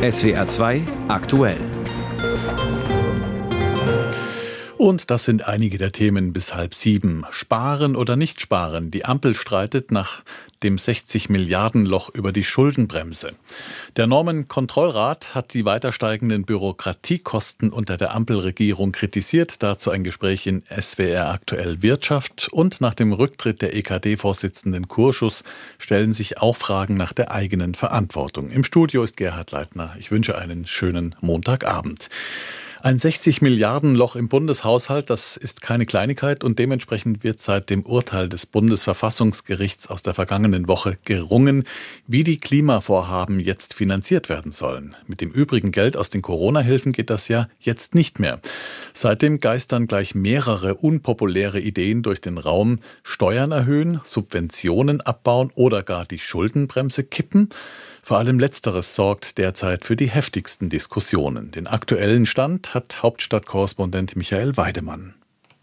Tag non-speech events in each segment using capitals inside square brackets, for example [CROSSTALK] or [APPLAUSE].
SWR 2 aktuell. Und das sind einige der Themen bis halb sieben. Sparen oder nicht sparen? Die Ampel streitet nach dem 60 Milliarden Loch über die Schuldenbremse. Der Normenkontrollrat hat die weiter steigenden Bürokratiekosten unter der Ampelregierung kritisiert. Dazu ein Gespräch in SWR aktuell Wirtschaft. Und nach dem Rücktritt der EKD-Vorsitzenden Kurschus stellen sich auch Fragen nach der eigenen Verantwortung. Im Studio ist Gerhard Leitner. Ich wünsche einen schönen Montagabend. Ein 60 Milliarden Loch im Bundeshaushalt, das ist keine Kleinigkeit und dementsprechend wird seit dem Urteil des Bundesverfassungsgerichts aus der vergangenen Woche gerungen, wie die Klimavorhaben jetzt finanziert werden sollen. Mit dem übrigen Geld aus den Corona-Hilfen geht das ja jetzt nicht mehr. Seitdem geistern gleich mehrere unpopuläre Ideen durch den Raum, Steuern erhöhen, Subventionen abbauen oder gar die Schuldenbremse kippen. Vor allem letzteres sorgt derzeit für die heftigsten Diskussionen. Den aktuellen Stand hat Hauptstadtkorrespondent Michael Weidemann.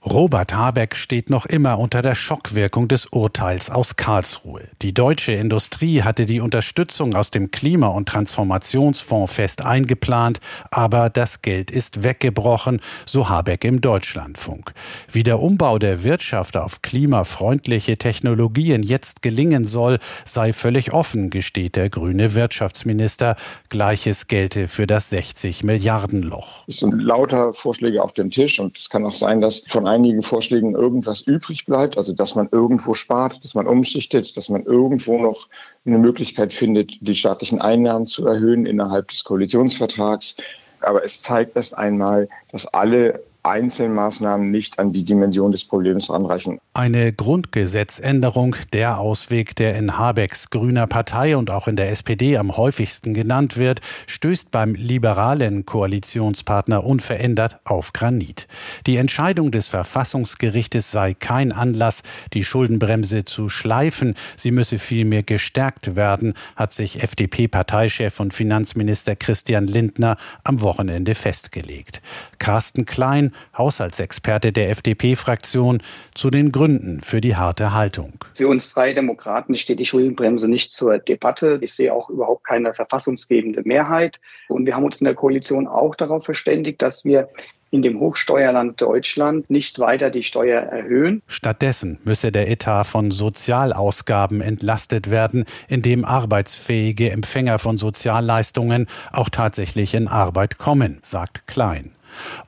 Robert Habeck steht noch immer unter der Schockwirkung des Urteils aus Karlsruhe. Die deutsche Industrie hatte die Unterstützung aus dem Klima- und Transformationsfonds fest eingeplant, aber das Geld ist weggebrochen, so Habeck im Deutschlandfunk. Wie der Umbau der Wirtschaft auf klimafreundliche Technologien jetzt gelingen soll, sei völlig offen, gesteht der grüne Wirtschaftsminister. Gleiches gelte für das 60 Milliarden Loch. Es sind lauter Vorschläge auf dem Tisch und es kann auch sein, dass von einigen Vorschlägen irgendwas übrig bleibt, also dass man irgendwo spart, dass man umschichtet, dass man irgendwo noch eine Möglichkeit findet, die staatlichen Einnahmen zu erhöhen innerhalb des Koalitionsvertrags. Aber es zeigt erst einmal, dass alle Einzelmaßnahmen nicht an die Dimension des Problems ranreichen. Eine Grundgesetzänderung, der Ausweg, der in Habecks grüner Partei und auch in der SPD am häufigsten genannt wird, stößt beim liberalen Koalitionspartner unverändert auf Granit. Die Entscheidung des Verfassungsgerichtes sei kein Anlass, die Schuldenbremse zu schleifen, sie müsse vielmehr gestärkt werden, hat sich FDP-Parteichef und Finanzminister Christian Lindner am Wochenende festgelegt. Carsten Klein Haushaltsexperte der FDP-Fraktion, zu den Gründen für die harte Haltung. Für uns Freie Demokraten steht die Schuldenbremse nicht zur Debatte. Ich sehe auch überhaupt keine verfassungsgebende Mehrheit. Und wir haben uns in der Koalition auch darauf verständigt, dass wir in dem Hochsteuerland Deutschland nicht weiter die Steuer erhöhen. Stattdessen müsse der Etat von Sozialausgaben entlastet werden, indem arbeitsfähige Empfänger von Sozialleistungen auch tatsächlich in Arbeit kommen, sagt Klein.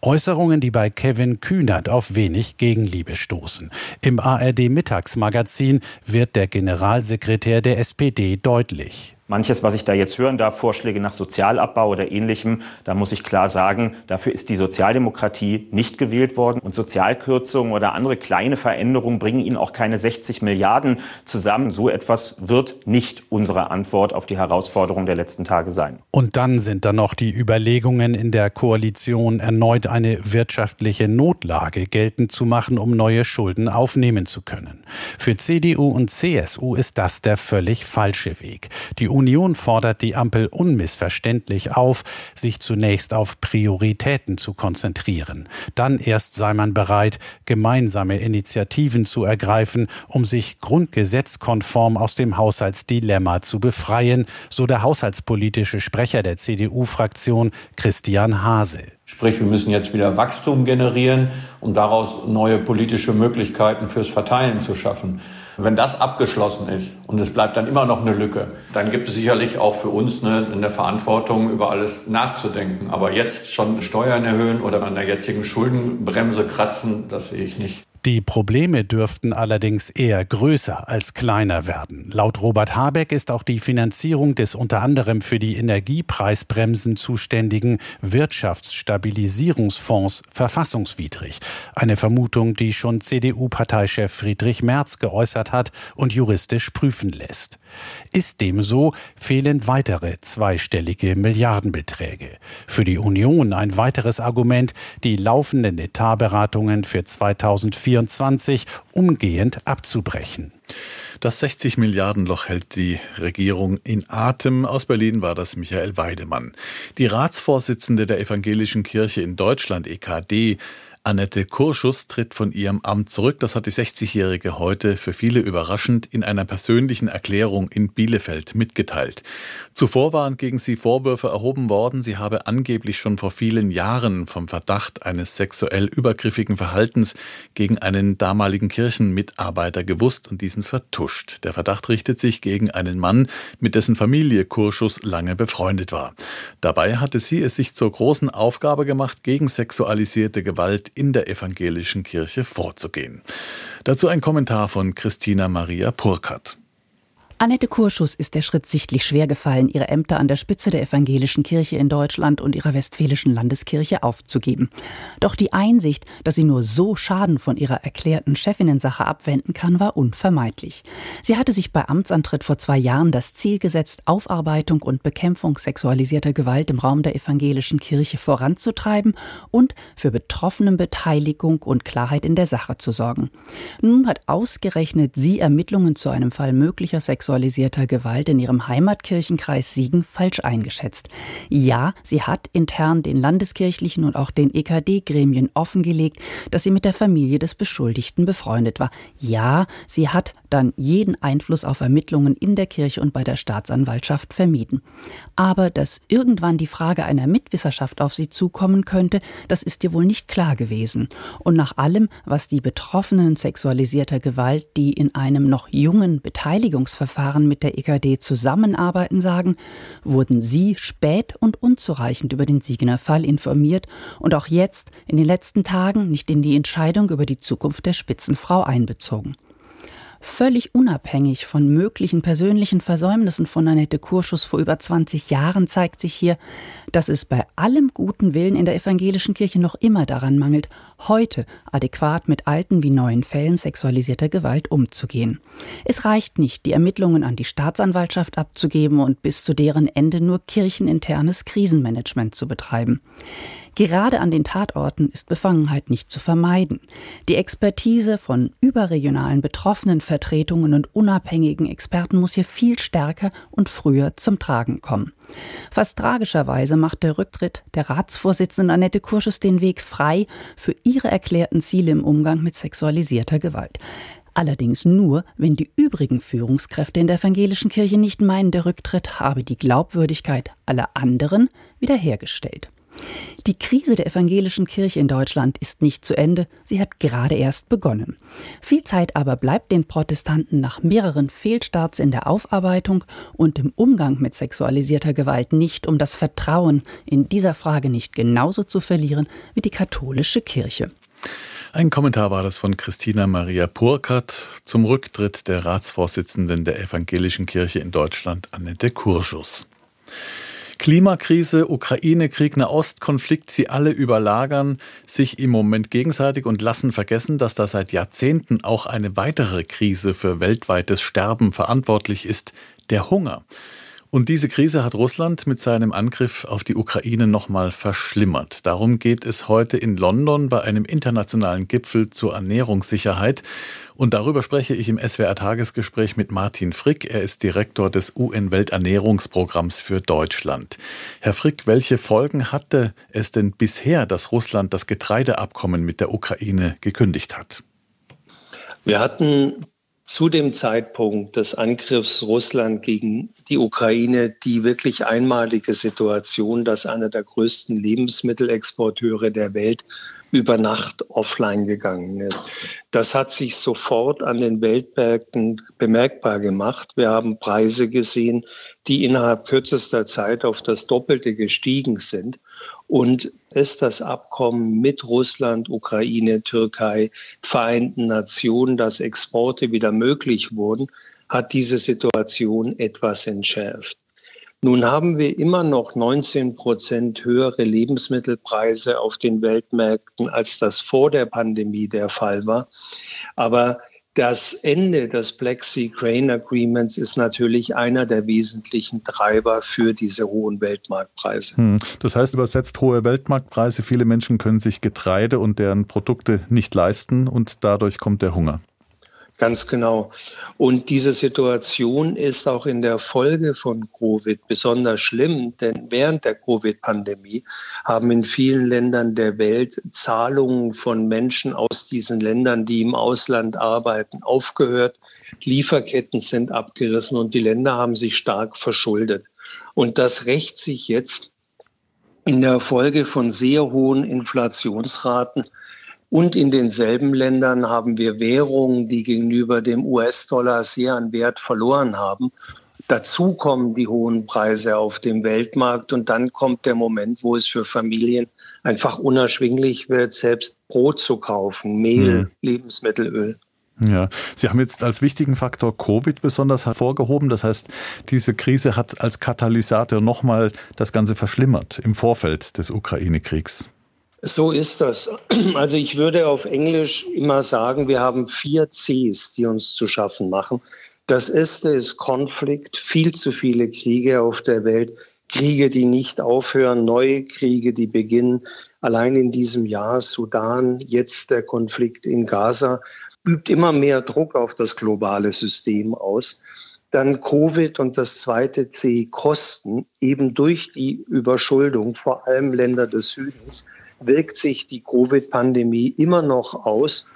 Äußerungen, die bei Kevin Kühnert auf wenig Gegenliebe stoßen. Im ARD Mittagsmagazin wird der Generalsekretär der SPD deutlich. Manches, was ich da jetzt hören darf, Vorschläge nach Sozialabbau oder ähnlichem, da muss ich klar sagen, dafür ist die Sozialdemokratie nicht gewählt worden. Und Sozialkürzungen oder andere kleine Veränderungen bringen Ihnen auch keine 60 Milliarden zusammen. So etwas wird nicht unsere Antwort auf die Herausforderung der letzten Tage sein. Und dann sind da noch die Überlegungen in der Koalition, erneut eine wirtschaftliche Notlage geltend zu machen, um neue Schulden aufnehmen zu können. Für CDU und CSU ist das der völlig falsche Weg. Die Union fordert die Ampel unmissverständlich auf, sich zunächst auf Prioritäten zu konzentrieren. Dann erst sei man bereit, gemeinsame Initiativen zu ergreifen, um sich grundgesetzkonform aus dem Haushaltsdilemma zu befreien, so der haushaltspolitische Sprecher der CDU-Fraktion Christian Hase. Sprich, wir müssen jetzt wieder Wachstum generieren, um daraus neue politische Möglichkeiten fürs Verteilen zu schaffen. Wenn das abgeschlossen ist und es bleibt dann immer noch eine Lücke, dann gibt es sicherlich auch für uns eine, eine Verantwortung, über alles nachzudenken. Aber jetzt schon Steuern erhöhen oder an der jetzigen Schuldenbremse kratzen, das sehe ich nicht. Die Probleme dürften allerdings eher größer als kleiner werden. Laut Robert Habeck ist auch die Finanzierung des unter anderem für die Energiepreisbremsen zuständigen Wirtschaftsstabilisierungsfonds verfassungswidrig. Eine Vermutung, die schon CDU-Parteichef Friedrich Merz geäußert hat und juristisch prüfen lässt. Ist dem so, fehlen weitere zweistellige Milliardenbeträge. Für die Union ein weiteres Argument, die laufenden Etatberatungen für 2024 2024 umgehend abzubrechen. Das 60 Milliarden Loch hält die Regierung in Atem. Aus Berlin war das Michael Weidemann. Die Ratsvorsitzende der Evangelischen Kirche in Deutschland, EKD, Annette Kurschus tritt von ihrem Amt zurück. Das hat die 60-Jährige heute für viele überraschend in einer persönlichen Erklärung in Bielefeld mitgeteilt. Zuvor waren gegen sie Vorwürfe erhoben worden, sie habe angeblich schon vor vielen Jahren vom Verdacht eines sexuell übergriffigen Verhaltens gegen einen damaligen Kirchenmitarbeiter gewusst und diesen vertuscht. Der Verdacht richtet sich gegen einen Mann, mit dessen Familie Kurschus lange befreundet war. Dabei hatte sie es sich zur großen Aufgabe gemacht, gegen sexualisierte Gewalt in der evangelischen Kirche vorzugehen. Dazu ein Kommentar von Christina Maria Purkert. Annette Kurschus ist der Schritt sichtlich schwer gefallen, ihre Ämter an der Spitze der evangelischen Kirche in Deutschland und ihrer westfälischen Landeskirche aufzugeben. Doch die Einsicht, dass sie nur so Schaden von ihrer erklärten Chefinnensache abwenden kann, war unvermeidlich. Sie hatte sich bei Amtsantritt vor zwei Jahren das Ziel gesetzt, Aufarbeitung und Bekämpfung sexualisierter Gewalt im Raum der evangelischen Kirche voranzutreiben und für Betroffenenbeteiligung und Klarheit in der Sache zu sorgen. Nun hat ausgerechnet sie Ermittlungen zu einem Fall möglicher Sexualisierung sexualisierter Gewalt in ihrem Heimatkirchenkreis Siegen falsch eingeschätzt. Ja, sie hat intern den landeskirchlichen und auch den EKD-Gremien offengelegt, dass sie mit der Familie des Beschuldigten befreundet war. Ja, sie hat dann jeden Einfluss auf Ermittlungen in der Kirche und bei der Staatsanwaltschaft vermieden. Aber dass irgendwann die Frage einer Mitwisserschaft auf sie zukommen könnte, das ist ihr wohl nicht klar gewesen. Und nach allem, was die Betroffenen sexualisierter Gewalt, die in einem noch jungen Beteiligungsverfahren mit der EKD zusammenarbeiten, sagen, wurden sie spät und unzureichend über den Siegener Fall informiert und auch jetzt in den letzten Tagen nicht in die Entscheidung über die Zukunft der Spitzenfrau einbezogen. Völlig unabhängig von möglichen persönlichen Versäumnissen von Annette Kurschus vor über 20 Jahren zeigt sich hier, dass es bei allem guten Willen in der evangelischen Kirche noch immer daran mangelt, heute adäquat mit alten wie neuen Fällen sexualisierter Gewalt umzugehen. Es reicht nicht, die Ermittlungen an die Staatsanwaltschaft abzugeben und bis zu deren Ende nur kircheninternes Krisenmanagement zu betreiben. Gerade an den Tatorten ist Befangenheit nicht zu vermeiden. Die Expertise von überregionalen Betroffenenvertretungen und unabhängigen Experten muss hier viel stärker und früher zum Tragen kommen. Fast tragischerweise macht der Rücktritt der Ratsvorsitzenden Annette Kurschus den Weg frei für ihre erklärten Ziele im Umgang mit sexualisierter Gewalt. Allerdings nur, wenn die übrigen Führungskräfte in der evangelischen Kirche nicht meinen, der Rücktritt habe die Glaubwürdigkeit aller anderen wiederhergestellt. Die Krise der evangelischen Kirche in Deutschland ist nicht zu Ende, sie hat gerade erst begonnen. Viel Zeit aber bleibt den Protestanten nach mehreren Fehlstarts in der Aufarbeitung und im Umgang mit sexualisierter Gewalt nicht, um das Vertrauen in dieser Frage nicht genauso zu verlieren wie die katholische Kirche. Ein Kommentar war das von Christina Maria Purkert zum Rücktritt der Ratsvorsitzenden der Evangelischen Kirche in Deutschland, Annette Kurschus. Klimakrise, Ukraine-Krieg, Nahostkonflikt, sie alle überlagern sich im Moment gegenseitig und lassen vergessen, dass da seit Jahrzehnten auch eine weitere Krise für weltweites Sterben verantwortlich ist, der Hunger. Und diese Krise hat Russland mit seinem Angriff auf die Ukraine nochmal verschlimmert. Darum geht es heute in London bei einem internationalen Gipfel zur Ernährungssicherheit. Und darüber spreche ich im SWR-Tagesgespräch mit Martin Frick. Er ist Direktor des UN-Welternährungsprogramms für Deutschland. Herr Frick, welche Folgen hatte es denn bisher, dass Russland das Getreideabkommen mit der Ukraine gekündigt hat? Wir hatten zu dem Zeitpunkt des Angriffs Russland gegen die Ukraine die wirklich einmalige Situation, dass einer der größten Lebensmittelexporteure der Welt über Nacht offline gegangen ist. Das hat sich sofort an den Weltmärkten bemerkbar gemacht. Wir haben Preise gesehen, die innerhalb kürzester Zeit auf das Doppelte gestiegen sind. Und ist das Abkommen mit Russland, Ukraine, Türkei, Vereinten Nationen, dass Exporte wieder möglich wurden, hat diese Situation etwas entschärft. Nun haben wir immer noch 19 Prozent höhere Lebensmittelpreise auf den Weltmärkten, als das vor der Pandemie der Fall war. Aber das Ende des Black Sea Grain Agreements ist natürlich einer der wesentlichen Treiber für diese hohen Weltmarktpreise. Hm. Das heißt übersetzt hohe Weltmarktpreise. Viele Menschen können sich Getreide und deren Produkte nicht leisten und dadurch kommt der Hunger. Ganz genau. Und diese Situation ist auch in der Folge von Covid besonders schlimm, denn während der Covid-Pandemie haben in vielen Ländern der Welt Zahlungen von Menschen aus diesen Ländern, die im Ausland arbeiten, aufgehört. Lieferketten sind abgerissen und die Länder haben sich stark verschuldet. Und das rächt sich jetzt in der Folge von sehr hohen Inflationsraten und in denselben Ländern haben wir Währungen, die gegenüber dem US-Dollar sehr an Wert verloren haben. Dazu kommen die hohen Preise auf dem Weltmarkt und dann kommt der Moment, wo es für Familien einfach unerschwinglich wird, selbst Brot zu kaufen, Mehl, mhm. Lebensmittelöl. Ja, Sie haben jetzt als wichtigen Faktor Covid besonders hervorgehoben. Das heißt, diese Krise hat als Katalysator nochmal das Ganze verschlimmert im Vorfeld des Ukraine-Kriegs. So ist das. [CLEARS THROAT] Also ich würde auf Englisch immer sagen, wir haben vier Cs, die uns zu schaffen machen. Das erste ist Konflikt, viel zu viele Kriege auf der Welt, Kriege, die nicht aufhören, neue Kriege, die beginnen. Allein in diesem Jahr Sudan, jetzt der Konflikt in Gaza, übt immer mehr Druck auf das globale System aus. Dann Covid und das zweite C, Kosten, eben durch die Überschuldung, vor allem Länder des Südens wirkt sich die Covid-Pandemie immer noch aus.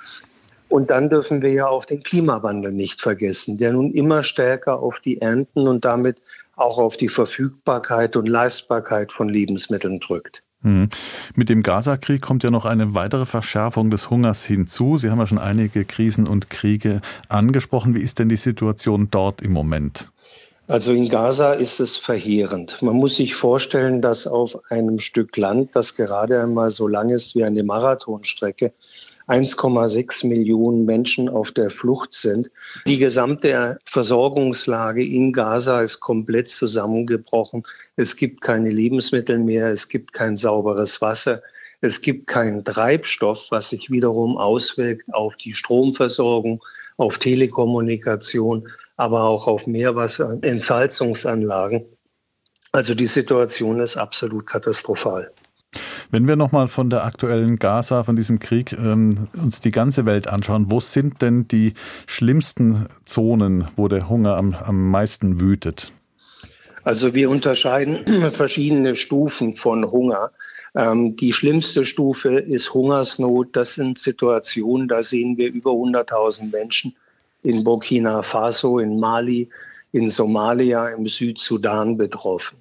Und dann dürfen wir ja auch den Klimawandel nicht vergessen, der nun immer stärker auf die Ernten und damit auch auf die Verfügbarkeit und Leistbarkeit von Lebensmitteln drückt. Mhm. Mit dem Gaza-Krieg kommt ja noch eine weitere Verschärfung des Hungers hinzu. Sie haben ja schon einige Krisen und Kriege angesprochen. Wie ist denn die Situation dort im Moment? Also in Gaza ist es verheerend. Man muss sich vorstellen, dass auf einem Stück Land, das gerade einmal so lang ist wie eine Marathonstrecke, 1,6 Millionen Menschen auf der Flucht sind. Die gesamte Versorgungslage in Gaza ist komplett zusammengebrochen. Es gibt keine Lebensmittel mehr, es gibt kein sauberes Wasser, es gibt keinen Treibstoff, was sich wiederum auswirkt auf die Stromversorgung, auf Telekommunikation, aber auch auf Meerwasserentsalzungsanlagen. Also die Situation ist absolut katastrophal. Wenn wir nochmal von der aktuellen Gaza, von diesem Krieg, ähm, uns die ganze Welt anschauen, wo sind denn die schlimmsten Zonen, wo der Hunger am, am meisten wütet? Also wir unterscheiden [CLEARS THROAT] verschiedene Stufen von Hunger. Ähm, die schlimmste Stufe ist Hungersnot. Das sind Situationen, da sehen wir über 100.000 Menschen in Burkina Faso, in Mali, in Somalia, im Südsudan betroffen.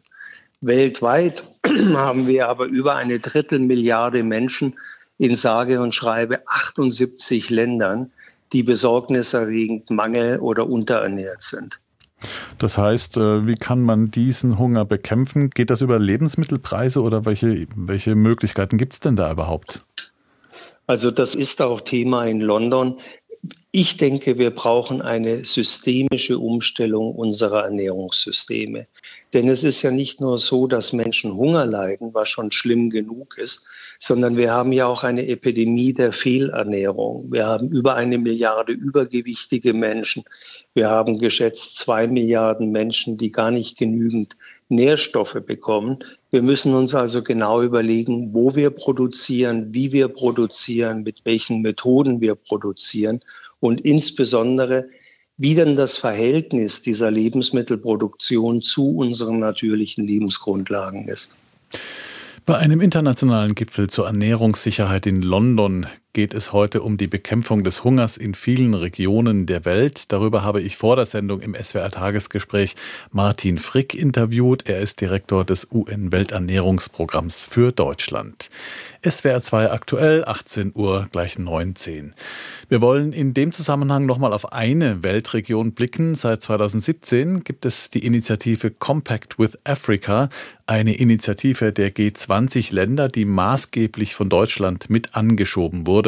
Weltweit [CLEARS THROAT] haben wir aber über eine Drittelmilliarde Menschen in sage und schreibe 78 Ländern, die besorgniserregend mangel- oder unterernährt sind. Das heißt, äh, wie kann man diesen Hunger bekämpfen? Geht das über Lebensmittelpreise oder welche, welche Möglichkeiten gibt es denn da überhaupt? Also das ist auch Thema in London. Ich denke, wir brauchen eine systemische Umstellung unserer Ernährungssysteme. Denn es ist ja nicht nur so, dass Menschen Hunger leiden, was schon schlimm genug ist, sondern wir haben ja auch eine Epidemie der Fehlernährung. Wir haben über eine Milliarde übergewichtige Menschen. Wir haben geschätzt zwei Milliarden Menschen, die gar nicht genügend Nährstoffe bekommen. Wir müssen uns also genau überlegen, wo wir produzieren, wie wir produzieren, mit welchen Methoden wir produzieren und insbesondere, wie denn das Verhältnis dieser Lebensmittelproduktion zu unseren natürlichen Lebensgrundlagen ist. Bei einem internationalen Gipfel zur Ernährungssicherheit in London geht es heute um die Bekämpfung des Hungers in vielen Regionen der Welt. Darüber habe ich vor der Sendung im SWR-Tagesgespräch Martin Frick interviewt. Er ist Direktor des UN-Welternährungsprogramms für Deutschland. SWR 2 aktuell, 18 Uhr, gleich 19. Wir wollen in dem Zusammenhang nochmal auf eine Weltregion blicken. Seit 2017 gibt es die Initiative Compact with Africa, eine Initiative der G20-Länder, die maßgeblich von Deutschland mit angeschoben wurde.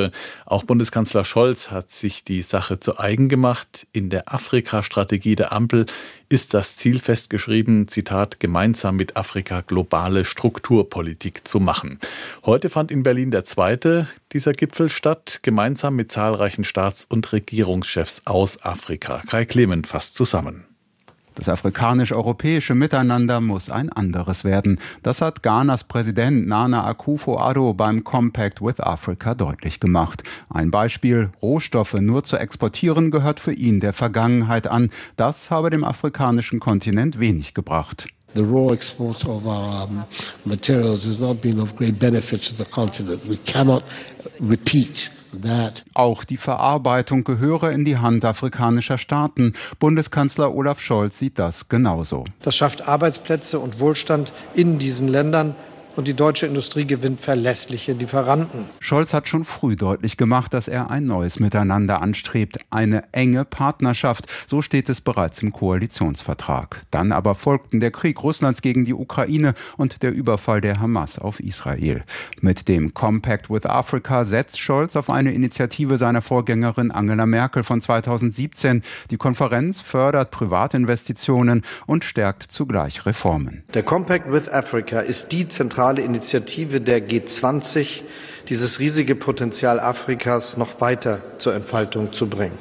Auch Bundeskanzler Scholz hat sich die Sache zu eigen gemacht. In der Afrika-Strategie der Ampel ist das Ziel festgeschrieben, Zitat, gemeinsam mit Afrika globale Strukturpolitik zu machen. Heute fand in Berlin der zweite dieser Gipfel statt, gemeinsam mit zahlreichen Staats- und Regierungschefs aus Afrika. Kai Clement fasst zusammen. Das afrikanisch-europäische Miteinander muss ein anderes werden. Das hat Ghanas Präsident Nana Akufo-Addo beim Compact with Africa deutlich gemacht. Ein Beispiel, Rohstoffe nur zu exportieren gehört für ihn der Vergangenheit an. Das habe dem afrikanischen Kontinent wenig gebracht. The raw export of our um, materials has not been of great benefit to the continent. We cannot repeat auch die Verarbeitung gehöre in die Hand afrikanischer Staaten. Bundeskanzler Olaf Scholz sieht das genauso. Das schafft Arbeitsplätze und Wohlstand in diesen Ländern und die deutsche Industrie gewinnt verlässliche Lieferanten. Scholz hat schon früh deutlich gemacht, dass er ein neues Miteinander anstrebt, eine enge Partnerschaft. So steht es bereits im Koalitionsvertrag. Dann aber folgten der Krieg Russlands gegen die Ukraine und der Überfall der Hamas auf Israel. Mit dem Compact with Africa setzt Scholz auf eine Initiative seiner Vorgängerin Angela Merkel von 2017. Die Konferenz fördert Privatinvestitionen und stärkt zugleich Reformen. Der Compact with Africa ist die zentrale zentrale Initiative der G20, dieses riesige Potenzial Afrikas noch weiter zur Entfaltung zu bringen.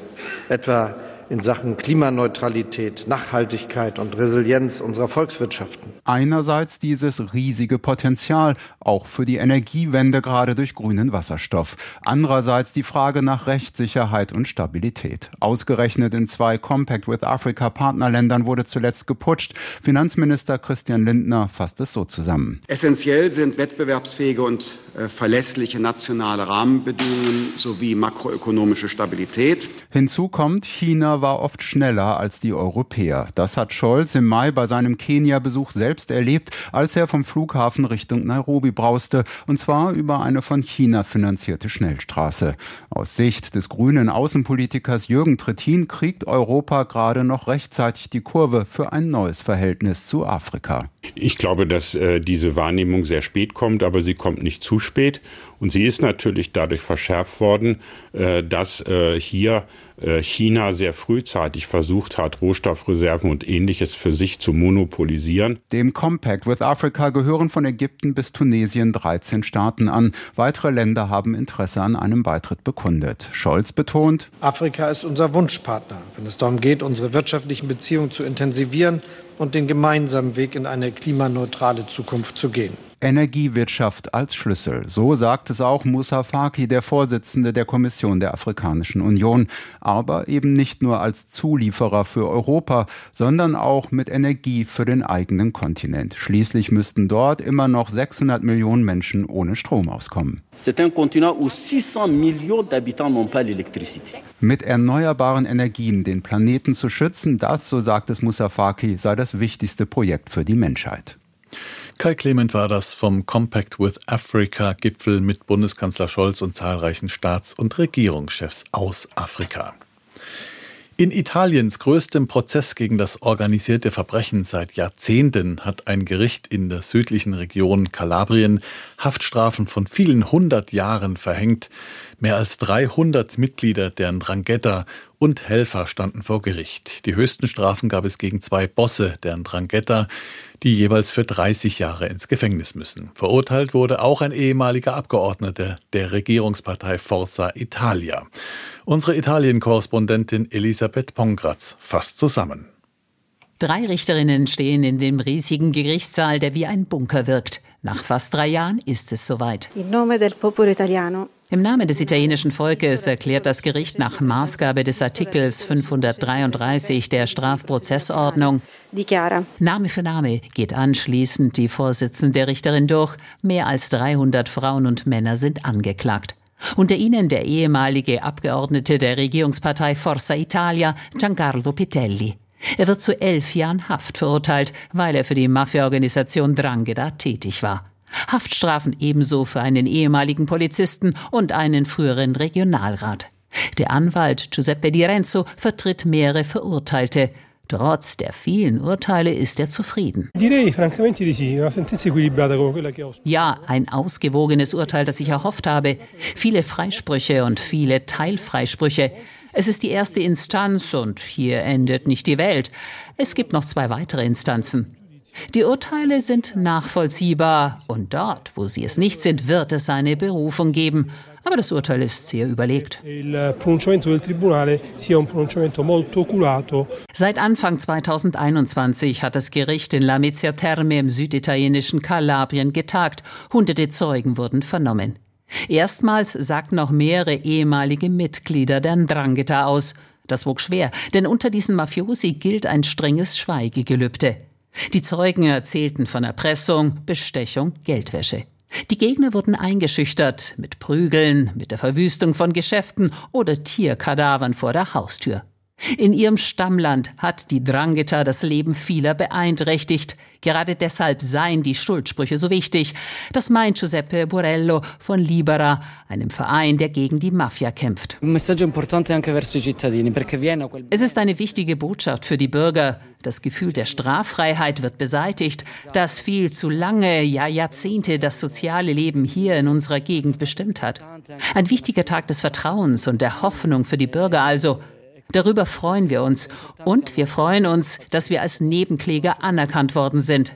Etwa in Sachen Klimaneutralität, Nachhaltigkeit und Resilienz unserer Volkswirtschaften. Einerseits dieses riesige Potenzial, auch für die Energiewende gerade durch grünen Wasserstoff. Andererseits die Frage nach Rechtssicherheit und Stabilität. Ausgerechnet in zwei Compact with Africa Partnerländern wurde zuletzt geputscht. Finanzminister Christian Lindner fasst es so zusammen. Essentiell sind wettbewerbsfähige und äh, verlässliche nationale Rahmenbedingungen sowie makroökonomische Stabilität. Hinzu kommt, China war oft schneller als die Europäer. Das hat Scholz im Mai bei seinem Kenia-Besuch selbst erlebt, als er vom Flughafen Richtung Nairobi brauste, und zwar über eine von China finanzierte Schnellstraße. Aus Sicht des grünen Außenpolitikers Jürgen Trittin kriegt Europa gerade noch rechtzeitig die Kurve für ein neues Verhältnis zu Afrika. Ich glaube, dass äh, diese Wahrnehmung sehr spät kommt, aber sie kommt nicht zu spät. Und sie ist natürlich dadurch verschärft worden, äh, dass äh, hier äh, China sehr frühzeitig versucht hat, Rohstoffreserven und ähnliches für sich zu monopolisieren. Dem Compact with Africa gehören von Ägypten bis Tunesien 13 Staaten an. Weitere Länder haben Interesse an einem Beitritt bekundet. Scholz betont, Afrika ist unser Wunschpartner, wenn es darum geht, unsere wirtschaftlichen Beziehungen zu intensivieren und den gemeinsamen Weg in eine klimaneutrale Zukunft zu gehen. Energiewirtschaft als Schlüssel. So sagt es auch Moussa Faki, der Vorsitzende der Kommission der Afrikanischen Union. Aber eben nicht nur als Zulieferer für Europa, sondern auch mit Energie für den eigenen Kontinent. Schließlich müssten dort immer noch 600 Millionen Menschen ohne Strom auskommen. Mit erneuerbaren Energien den Planeten zu schützen, das, so sagt es Moussa Faki, sei das wichtigste Projekt für die Menschheit. Kai Clement war das vom Compact with Africa Gipfel mit Bundeskanzler Scholz und zahlreichen Staats- und Regierungschefs aus Afrika. In Italiens größtem Prozess gegen das organisierte Verbrechen seit Jahrzehnten hat ein Gericht in der südlichen Region Kalabrien Haftstrafen von vielen hundert Jahren verhängt. Mehr als 300 Mitglieder der Drangheta und Helfer standen vor Gericht. Die höchsten Strafen gab es gegen zwei Bosse der Drangheta, die jeweils für 30 Jahre ins Gefängnis müssen. Verurteilt wurde auch ein ehemaliger Abgeordneter der Regierungspartei Forza Italia. Unsere Italien-Korrespondentin Elisabeth Pongratz fasst zusammen. Drei Richterinnen stehen in dem riesigen Gerichtssaal, der wie ein Bunker wirkt. Nach fast drei Jahren ist es soweit. In nome del popolo italiano im Namen des italienischen Volkes erklärt das Gericht nach Maßgabe des Artikels 533 der Strafprozessordnung. Name für Name geht anschließend die Vorsitzende der Richterin durch. Mehr als 300 Frauen und Männer sind angeklagt. Unter ihnen der ehemalige Abgeordnete der Regierungspartei Forza Italia, Giancarlo Pitelli. Er wird zu elf Jahren Haft verurteilt, weil er für die Mafiaorganisation Drangheta tätig war. Haftstrafen ebenso für einen ehemaligen Polizisten und einen früheren Regionalrat. Der Anwalt Giuseppe Di Renzo vertritt mehrere Verurteilte. Trotz der vielen Urteile ist er zufrieden. Ja, ein ausgewogenes Urteil, das ich erhofft habe. Viele Freisprüche und viele Teilfreisprüche. Es ist die erste Instanz und hier endet nicht die Welt. Es gibt noch zwei weitere Instanzen. Die Urteile sind nachvollziehbar und dort, wo sie es nicht sind, wird es eine Berufung geben. Aber das Urteil ist sehr überlegt. Seit Anfang 2021 hat das Gericht in Lamezia Terme im süditalienischen Kalabrien getagt. Hunderte Zeugen wurden vernommen. Erstmals sagten auch mehrere ehemalige Mitglieder der Ndrangheta aus. Das wog schwer, denn unter diesen Mafiosi gilt ein strenges Schweigegelübde. Die Zeugen erzählten von Erpressung, Bestechung, Geldwäsche. Die Gegner wurden eingeschüchtert mit Prügeln, mit der Verwüstung von Geschäften oder Tierkadavern vor der Haustür. In ihrem Stammland hat die Drangheta das Leben vieler beeinträchtigt. Gerade deshalb seien die Schuldsprüche so wichtig. Das meint Giuseppe Borello von Libera, einem Verein, der gegen die Mafia kämpft. Es ist eine wichtige Botschaft für die Bürger. Das Gefühl der Straffreiheit wird beseitigt, das viel zu lange, ja Jahrzehnte das soziale Leben hier in unserer Gegend bestimmt hat. Ein wichtiger Tag des Vertrauens und der Hoffnung für die Bürger also. Darüber freuen wir uns. Und wir freuen uns, dass wir als Nebenkläger anerkannt worden sind.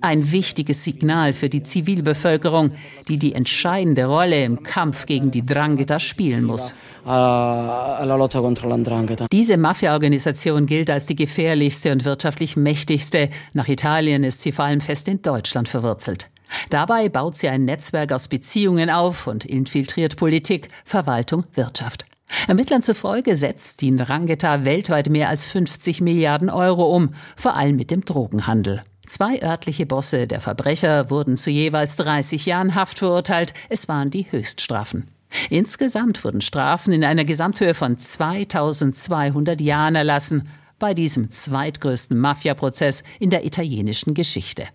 Ein wichtiges Signal für die Zivilbevölkerung, die die entscheidende Rolle im Kampf gegen die Drangheta spielen muss. Diese Mafia-Organisation gilt als die gefährlichste und wirtschaftlich mächtigste. Nach Italien ist sie vor allem fest in Deutschland verwurzelt. Dabei baut sie ein Netzwerk aus Beziehungen auf und infiltriert Politik, Verwaltung, Wirtschaft. Ermittlern zufolge setzt die Ndrangheta weltweit mehr als 50 Milliarden Euro um, vor allem mit dem Drogenhandel. Zwei örtliche Bosse der Verbrecher wurden zu jeweils 30 Jahren Haft verurteilt. Es waren die Höchststrafen. Insgesamt wurden Strafen in einer Gesamthöhe von 2200 Jahren erlassen bei diesem zweitgrößten Mafiaprozess in der italienischen Geschichte.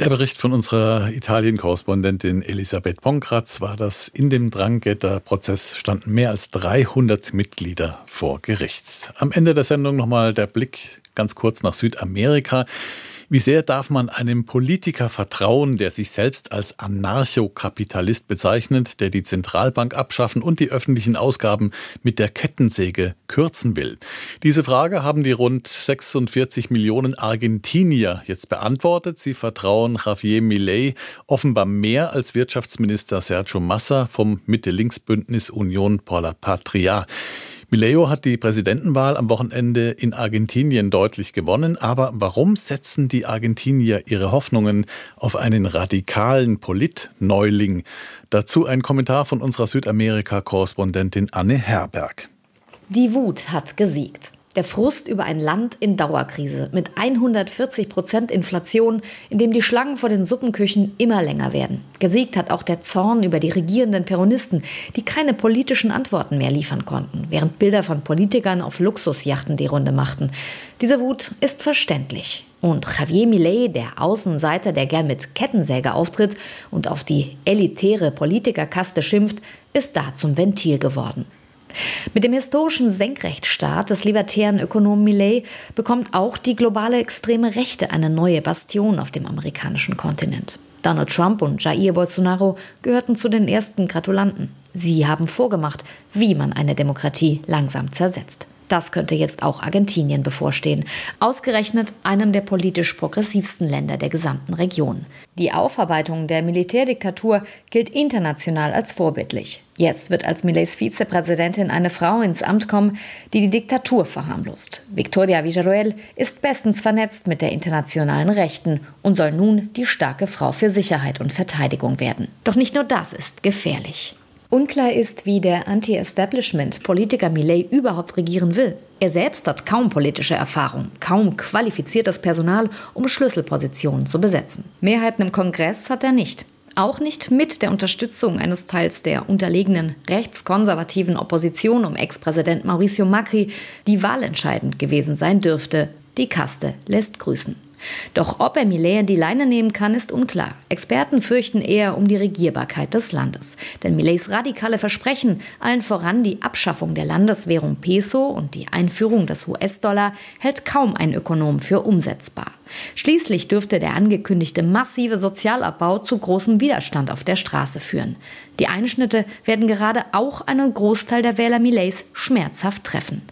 Der Bericht von unserer Italien-Korrespondentin Elisabeth Ponkratz war, dass in dem Drangheta-Prozess standen mehr als 300 Mitglieder vor Gericht. Am Ende der Sendung nochmal der Blick ganz kurz nach Südamerika. Wie sehr darf man einem Politiker vertrauen, der sich selbst als Anarchokapitalist bezeichnet, der die Zentralbank abschaffen und die öffentlichen Ausgaben mit der Kettensäge kürzen will? Diese Frage haben die rund 46 Millionen Argentinier jetzt beantwortet. Sie vertrauen Javier Milei offenbar mehr als Wirtschaftsminister Sergio Massa vom Mitte-Links-Bündnis Union por la Patria. Mileo hat die Präsidentenwahl am Wochenende in Argentinien deutlich gewonnen. Aber warum setzen die Argentinier ihre Hoffnungen auf einen radikalen Politneuling? Dazu ein Kommentar von unserer Südamerika-Korrespondentin Anne Herberg. Die Wut hat gesiegt. Der Frust über ein Land in Dauerkrise mit 140 Prozent Inflation, in dem die Schlangen vor den Suppenküchen immer länger werden. Gesiegt hat auch der Zorn über die regierenden Peronisten, die keine politischen Antworten mehr liefern konnten, während Bilder von Politikern auf Luxusjachten die Runde machten. Diese Wut ist verständlich. Und Javier Millet, der Außenseiter, der gern mit Kettensäge auftritt und auf die elitäre Politikerkaste schimpft, ist da zum Ventil geworden. Mit dem historischen Senkrechtstaat des libertären Ökonomen Millet bekommt auch die globale extreme Rechte eine neue Bastion auf dem amerikanischen Kontinent. Donald Trump und Jair Bolsonaro gehörten zu den ersten Gratulanten. Sie haben vorgemacht, wie man eine Demokratie langsam zersetzt. Das könnte jetzt auch Argentinien bevorstehen, ausgerechnet einem der politisch progressivsten Länder der gesamten Region. Die Aufarbeitung der Militärdiktatur gilt international als vorbildlich. Jetzt wird als Millets Vizepräsidentin eine Frau ins Amt kommen, die die Diktatur verharmlost. Victoria Villarroel ist bestens vernetzt mit der internationalen Rechten und soll nun die starke Frau für Sicherheit und Verteidigung werden. Doch nicht nur das ist gefährlich. Unklar ist, wie der Anti-Establishment-Politiker Millet überhaupt regieren will. Er selbst hat kaum politische Erfahrung, kaum qualifiziertes Personal, um Schlüsselpositionen zu besetzen. Mehrheiten im Kongress hat er nicht. Auch nicht mit der Unterstützung eines Teils der unterlegenen rechtskonservativen Opposition um Ex-Präsident Mauricio Macri, die wahlentscheidend gewesen sein dürfte. Die Kaste lässt grüßen. Doch ob er Millet in die Leine nehmen kann, ist unklar. Experten fürchten eher um die Regierbarkeit des Landes. Denn Millets radikale Versprechen, allen voran die Abschaffung der Landeswährung Peso und die Einführung des US-Dollar, hält kaum ein Ökonom für umsetzbar. Schließlich dürfte der angekündigte massive Sozialabbau zu großem Widerstand auf der Straße führen. Die Einschnitte werden gerade auch einen Großteil der Wähler Millets schmerzhaft treffen.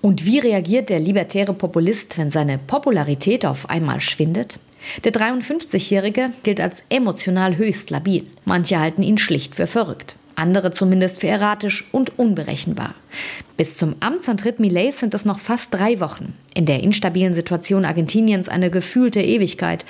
Und wie reagiert der libertäre Populist, wenn seine Popularität auf einmal schwindet? Der 53-Jährige gilt als emotional höchst labil. Manche halten ihn schlicht für verrückt andere zumindest für erratisch und unberechenbar. Bis zum Amtsantritt Millets sind es noch fast drei Wochen. In der instabilen Situation Argentiniens eine gefühlte Ewigkeit.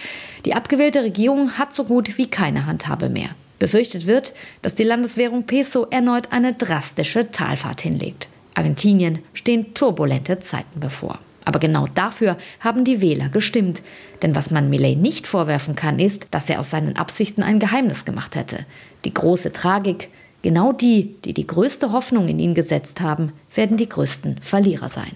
Die abgewählte Regierung hat so gut wie keine Handhabe mehr. Befürchtet wird, dass die Landeswährung Peso erneut eine drastische Talfahrt hinlegt. Argentinien stehen turbulente Zeiten bevor. Aber genau dafür haben die Wähler gestimmt. Denn was man Millet nicht vorwerfen kann, ist, dass er aus seinen Absichten ein Geheimnis gemacht hätte. Die große Tragik, Genau die, die die größte Hoffnung in ihn gesetzt haben, werden die größten Verlierer sein.